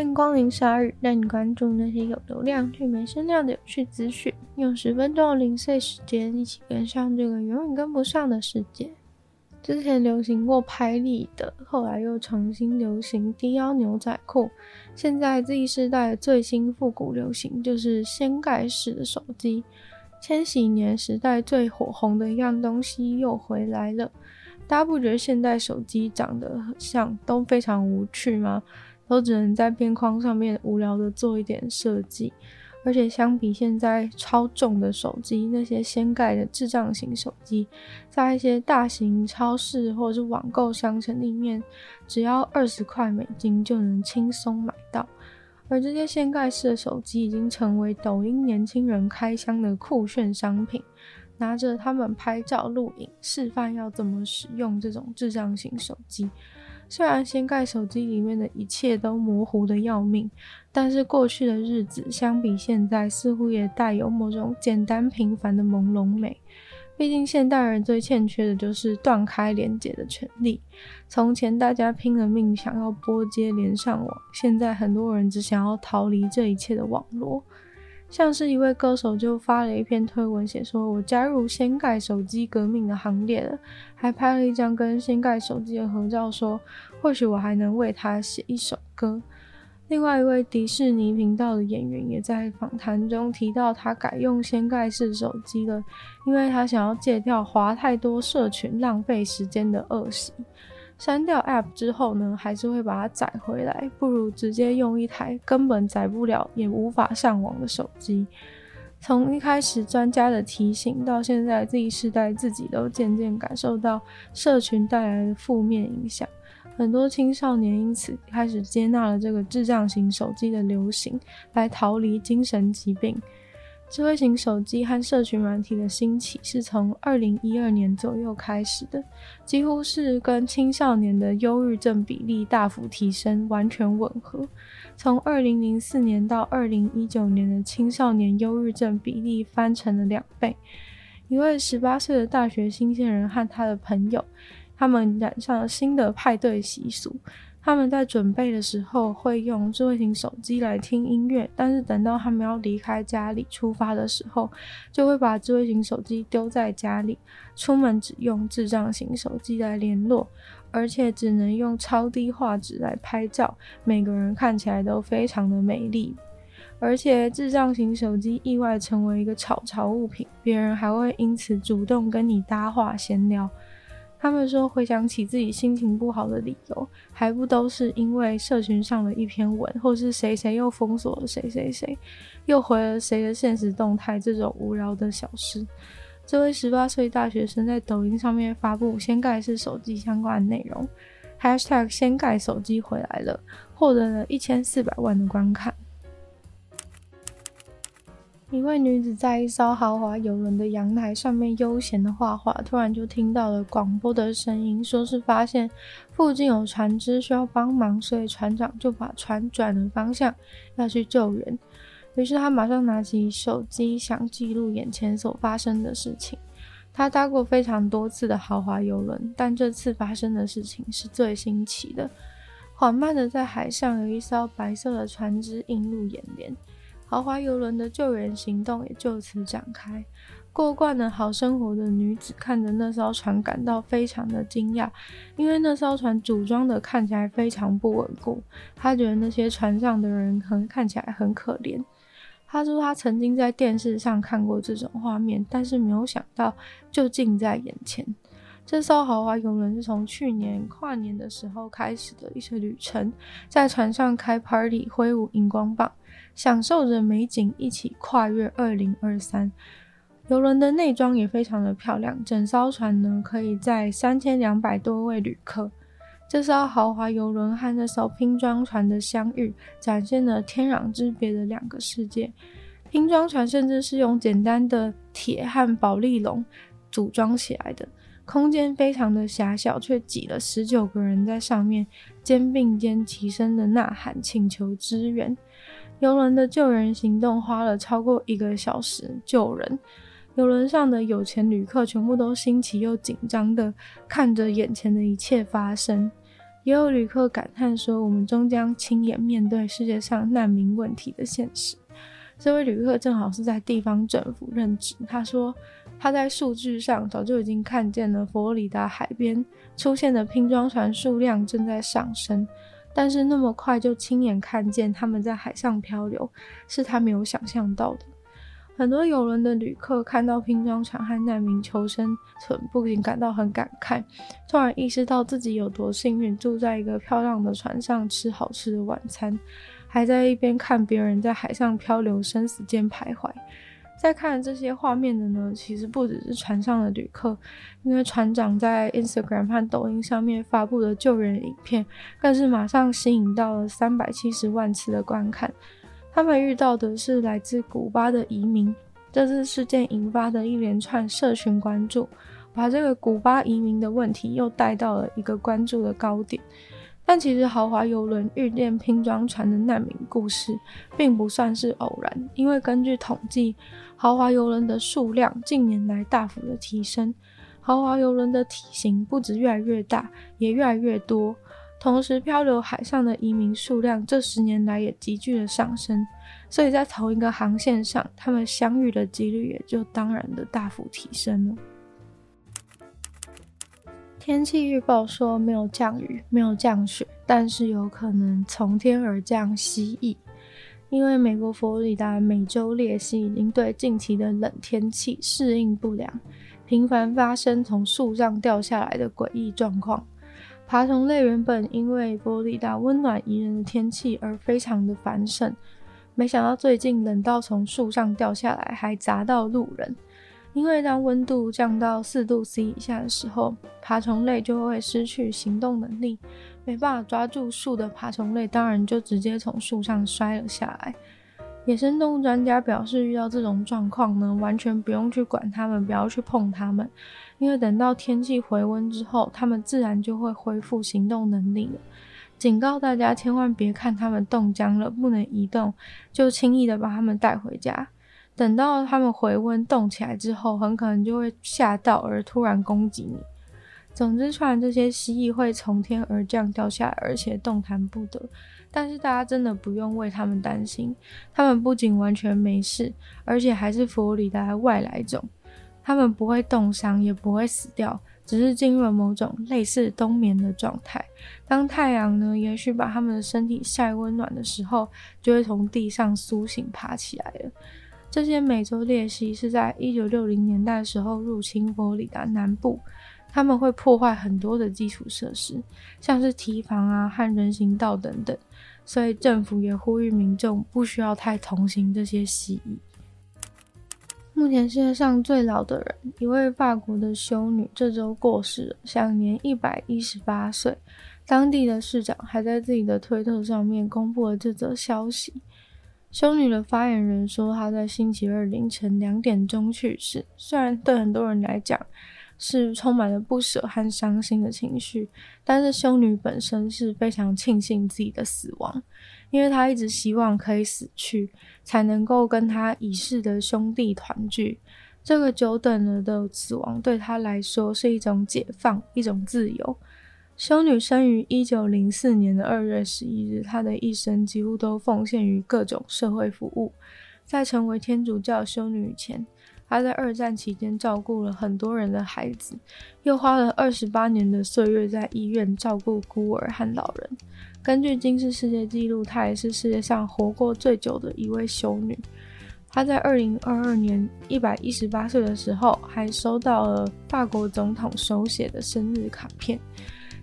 欢迎光临鲨语，带你关注那些有流量却没声量的有趣资讯。用十分钟零碎时间，一起跟上这个永远跟不上的世界。之前流行过拍立得，后来又重新流行低腰牛仔裤。现在 Z 世代最新复古流行就是掀盖式的手机。千禧年时代最火红的一样东西又回来了。大家不觉得现代手机长得像都非常无趣吗？都只能在边框上面无聊的做一点设计，而且相比现在超重的手机，那些掀盖的智障型手机，在一些大型超市或者是网购商城里面，只要二十块美金就能轻松买到。而这些掀盖式的手机已经成为抖音年轻人开箱的酷炫商品，拿着他们拍照录影，示范要怎么使用这种智障型手机。虽然掀盖手机里面的一切都模糊的要命，但是过去的日子相比现在，似乎也带有某种简单平凡的朦胧美。毕竟现代人最欠缺的就是断开连接的权利。从前大家拼了命想要拨接连上网，现在很多人只想要逃离这一切的网络。像是一位歌手就发了一篇推文，写说我加入掀盖手机革命的行列了，还拍了一张跟掀盖手机的合照，说或许我还能为他写一首歌。另外一位迪士尼频道的演员也在访谈中提到，他改用掀盖式手机了，因为他想要戒掉滑太多社群、浪费时间的恶习。删掉 App 之后呢，还是会把它载回来，不如直接用一台根本载不了也无法上网的手机。从一开始专家的提醒，到现在 Z 世代自己都渐渐感受到社群带来的负面影响，很多青少年因此开始接纳了这个智障型手机的流行，来逃离精神疾病。智慧型手机和社群软体的兴起是从二零一二年左右开始的，几乎是跟青少年的忧郁症比例大幅提升完全吻合。从二零零四年到二零一九年的青少年忧郁症比例翻成了两倍。一位十八岁的大学新鲜人和他的朋友，他们染上了新的派对习俗。他们在准备的时候会用智慧型手机来听音乐，但是等到他们要离开家里出发的时候，就会把智慧型手机丢在家里，出门只用智障型手机来联络，而且只能用超低画质来拍照，每个人看起来都非常的美丽，而且智障型手机意外成为一个潮潮物品，别人还会因此主动跟你搭话闲聊。他们说，回想起自己心情不好的理由，还不都是因为社群上的一篇文，或是谁谁又封锁了谁谁谁，又回了谁的现实动态这种无聊的小事。这位十八岁大学生在抖音上面发布掀盖式手机相关内容，#hashtag，# 掀盖手机回来了，获得了一千四百万的观看。一位女子在一艘豪华游轮的阳台上面悠闲的画画，突然就听到了广播的声音，说是发现附近有船只需要帮忙，所以船长就把船转了方向，要去救援。于是他马上拿起手机，想记录眼前所发生的事情。他搭过非常多次的豪华游轮，但这次发生的事情是最新奇的。缓慢的在海上有一艘白色的船只映入眼帘。豪华游轮的救援行动也就此展开。过惯了好生活的女子看着那艘船，感到非常的惊讶，因为那艘船组装的看起来非常不稳固。她觉得那些船上的人很看起来很可怜。她说她曾经在电视上看过这种画面，但是没有想到就近在眼前。这艘豪华游轮是从去年跨年的时候开始的一次旅程，在船上开 party，挥舞荧光棒。享受着美景，一起跨越二零二三。游轮的内装也非常的漂亮，整艘船呢可以载三千两百多位旅客。这艘豪华游轮和那艘拼装船的相遇，展现了天壤之别的两个世界。拼装船甚至是用简单的铁和保丽龙组装起来的，空间非常的狭小，却挤了十九个人在上面，肩并肩齐声的呐喊，请求支援。游轮的救援行动花了超过一个小时救人，游轮上的有钱旅客全部都新奇又紧张的看着眼前的一切发生。也有旅客感叹说：“我们终将亲眼面对世界上难民问题的现实。”这位旅客正好是在地方政府任职。他说：“他在数据上早就已经看见了佛罗里达海边出现的拼装船数量正在上升，但是那么快就亲眼看见他们在海上漂流，是他没有想象到的。”很多游轮的旅客看到拼装船和难民求生存，不仅感到很感慨，突然意识到自己有多幸运，住在一个漂亮的船上，吃好吃的晚餐。还在一边看别人在海上漂流，生死间徘徊。在看这些画面的呢，其实不只是船上的旅客，因为船长在 Instagram 和抖音上面发布的救援影片，更是马上吸引到了三百七十万次的观看。他们遇到的是来自古巴的移民，这次事件引发的一连串社群关注，把这个古巴移民的问题又带到了一个关注的高点。但其实豪华游轮遇见拼装船的难民故事，并不算是偶然，因为根据统计，豪华游轮的数量近年来大幅的提升，豪华游轮的体型不止越来越大，也越来越多，同时漂流海上的移民数量这十年来也急剧的上升，所以在同一个航线上，他们相遇的几率也就当然的大幅提升了。天气预报说没有降雨，没有降雪，但是有可能从天而降蜥蜴，因为美国佛罗里达美洲鬣蜥已经对近期的冷天气适应不良，频繁发生从树上掉下来的诡异状况。爬虫类原本因为佛罗里达温暖宜人的天气而非常的繁盛，没想到最近冷到从树上掉下来，还砸到路人。因为当温度降到四度 C 以下的时候，爬虫类就会失去行动能力，没办法抓住树的爬虫类，当然就直接从树上摔了下来。野生动物专家表示，遇到这种状况呢，完全不用去管它们，不要去碰它们，因为等到天气回温之后，它们自然就会恢复行动能力了。警告大家，千万别看它们冻僵了，不能移动，就轻易的把它们带回家。等到它们回温动起来之后，很可能就会吓到而突然攻击你。总之，虽然这些蜥蜴会从天而降掉下来，而且动弹不得，但是大家真的不用为它们担心。它们不仅完全没事，而且还是佛罗里达外来种。它们不会冻伤，也不会死掉，只是进入了某种类似冬眠的状态。当太阳呢，也许把它们的身体晒温暖的时候，就会从地上苏醒，爬起来了。这些美洲鬣蜥是在一九六零年代时候入侵佛罗里达南部，他们会破坏很多的基础设施，像是堤防啊和人行道等等，所以政府也呼吁民众不需要太同情这些蜥蜴。目前世界上最老的人，一位法国的修女，这周过世，享年一百一十八岁。当地的市长还在自己的推特上面公布了这则消息。修女的发言人说，她在星期二凌晨两点钟去世。虽然对很多人来讲是充满了不舍和伤心的情绪，但是修女本身是非常庆幸自己的死亡，因为她一直希望可以死去，才能够跟她已逝的兄弟团聚。这个久等了的死亡对她来说是一种解放，一种自由。修女生于一九零四年的二月十一日，她的一生几乎都奉献于各种社会服务。在成为天主教修女以前，她在二战期间照顾了很多人的孩子，又花了二十八年的岁月在医院照顾孤儿和老人。根据今世世界纪录，她也是世界上活过最久的一位修女。她在二零二二年一百一十八岁的时候，还收到了法国总统手写的生日卡片。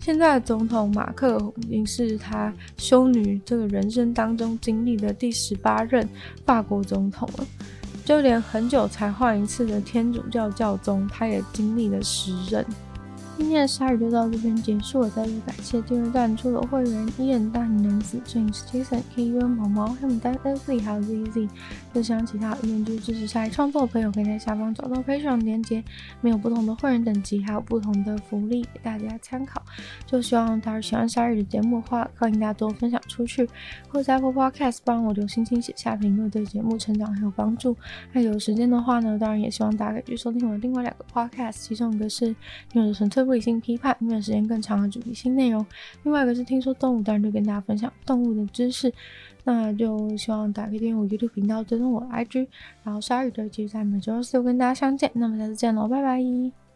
现在的总统马克已经是他修女这个人生当中经历的第十八任法国总统了，就连很久才换一次的天主教教宗，他也经历了十任。今天的鲨语就到这边结束了，再次感谢订阅赞助的会员伊恩、大男子、James、Jason、K、U、毛毛、黑牡丹、lc 还有 ZZ。就像其他愿意支持鲨鱼创作的朋友，可以在下方找到 Patreon 连接，没有不同的会员等级，还有不同的福利给大家参考。就希望大家喜欢鲨鱼的节目的话，欢迎大家多分享出去，或者在 Apple Podcast 帮我留星星、写下评论，对节目成长很有帮助。那有时间的话呢，当然也希望大家可以去收听我的另外两个 Podcast，其中一个是《女友的纯粹》。不理性批判，因为时间更长的主题性内容。另外一个是听说动物，当然就跟大家分享动物的知识。那就希望大家可以订阅我 YouTube 频道，追踪我的 IG，然后鲨鱼的继续在每周四跟大家相见。那么下次见喽，拜拜。